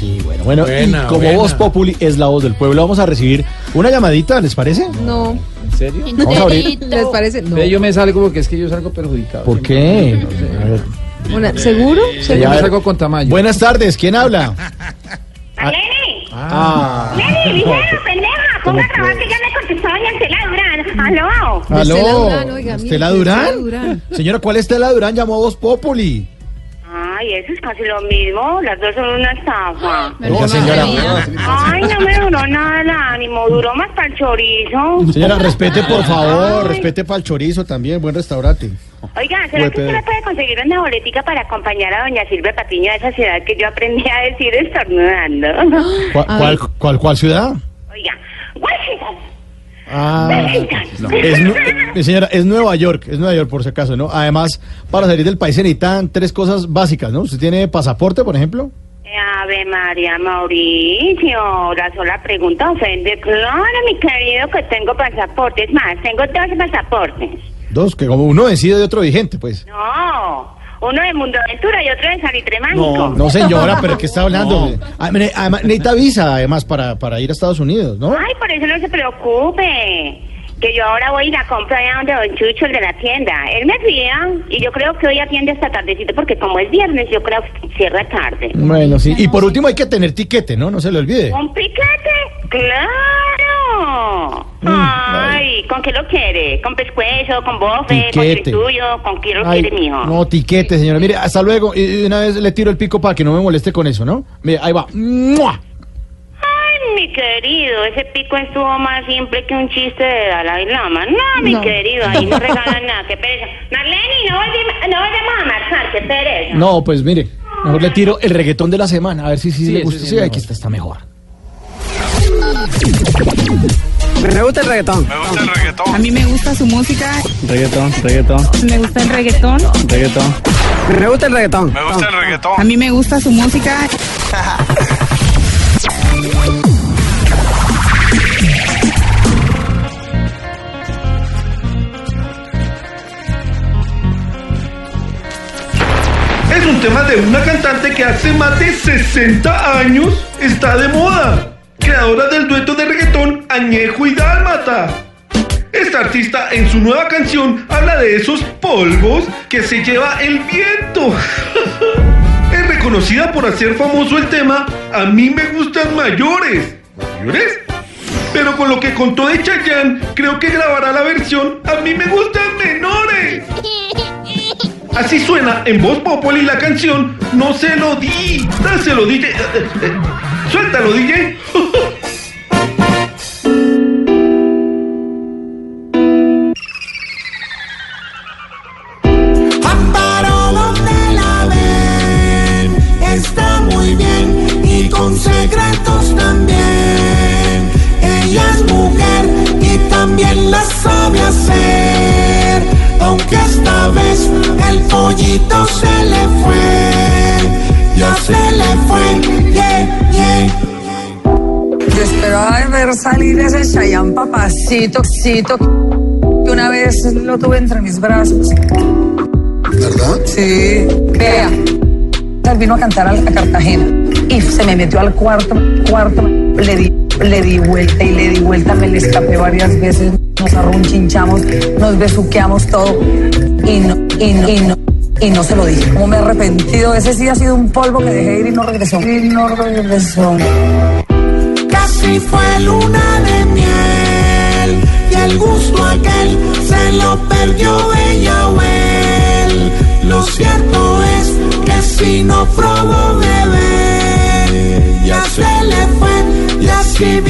Sí, bueno, bueno, Buena, y como buena. Voz Populi es la voz del pueblo, vamos a recibir una llamadita, ¿les parece? No, ¿En serio? Vamos a abrir. ¿les parece? No. Yo me salgo porque es que yo salgo perjudicado. ¿Por qué? A ver. Una- ¿Seguro? Yo Ya- me salgo con tamaño. Buenas tardes, ¿quién habla? ¡Lenny! Ah, ¡Lenny, vieja, pendeja! Ponga a trabajar que ya me contestó doña Estela Durán. ¡Aló! aló. Estela Durán, oiga, ¿Estela Durán? Estela Durán. Señora, ¿cuál Estela Durán llamó a Voz Populi? Ay, eso es casi lo mismo. Las dos son una estafa. Oiga, señora, Ay, no me duró nada el ánimo. Duró más para el chorizo. señora, respete por favor, respete para el chorizo también, buen restaurante. Oiga, ¿será Uy, que usted le puede conseguir una boletica para acompañar a doña Silvia Patiño a esa ciudad que yo aprendí a decir estornudando? ¿Cuál, cuál, cuál ciudad? Oiga, Washington. Ah, Washington. es, eh, señora, es Nueva York, es Nueva York por si acaso, ¿no? Además, para salir del país se necesitan tres cosas básicas, ¿no? ¿Usted tiene pasaporte, por ejemplo? Ave María Mauricio, la sola pregunta ofende. Claro, mi querido, que tengo pasaporte. Es más, tengo dos pasaportes. Dos, que como uno vencido de otro vigente, pues. No, uno de Mundo Aventura y otro de Salitre Mágico. No, señora, pero ¿qué está hablando? Ah, mire, Además, necesita visa, además, para, para ir a Estados Unidos, ¿no? Ay, por eso no se preocupe. Que yo ahora voy y la compro allá donde Don Chucho, el de la tienda. Él me fía y yo creo que hoy atiende hasta tardecito porque como es viernes, yo creo que cierra tarde. Bueno, sí. Y por último hay que tener tiquete, ¿no? No se le olvide. ¿Un piquete? ¡Claro! Mm, ¿con qué lo quiere? ¿Con pescuezo, con bofe, con tuyo? ¿Con qué lo Ay, quiere, mijo? no, tiquete, señora. Mire, hasta luego. Y de una vez le tiro el pico para que no me moleste con eso, ¿no? Mire, ahí va. ¡Mua! Ay, mi querido, ese pico estuvo más simple que un chiste de Dalai Lama. No, mi No. querido, ahí no regalan nada, qué pereza. Marlene, no, volvi- no vayamos a marchar, qué pereza. No, pues mire, mejor le tiro el reggaetón de la semana, a ver si, si Sí, le ese gusta. sí aquí está, está mejor. Me gusta el reggaetón. Me gusta el reggaetón. A mí me gusta su música, Reggaetón, reggaetón, me gusta el reggaetón. reggaetón. Me gusta el reggaetón. Me gusta el reggaetón. A mí me gusta su música. Es un tema de una cantante que hace más de 60 años está de moda. Creadora del dueto de reggaetón Añejo y Dálmata. Esta artista en su nueva canción habla de esos polvos que se lleva el viento. es reconocida por hacer famoso el tema A mí me gustan mayores. ¿Mayores? Pero con lo que contó de Chayanne, creo que grabará la versión A mí me gustan menores. Así suena en voz Popoli la canción No se lo di. Dáselo, DJ. Eh, eh, eh, Suéltalo, DJ. Pollito se le fue, ya se le fue, yeah, yeah. Yo esperaba ver salir ese Chayanne papacito, cito, que una vez lo tuve entre mis brazos. ¿Verdad? Sí, vea. Él vino a cantar a, a Cartagena y se me metió al cuarto, cuarto, le di, le di vuelta y le di vuelta, me le escapé varias veces, nos arrunchinchamos, nos besuqueamos todo y no, y no, y no, y no se lo dije. Como me he arrepentido, ese sí ha sido un polvo que dejé ir y no regresó. Y no regresó. Casi fue luna de miel y el gusto aquel se lo perdió ella o. Lo cierto es que si no probó bebé, ya se le fue y así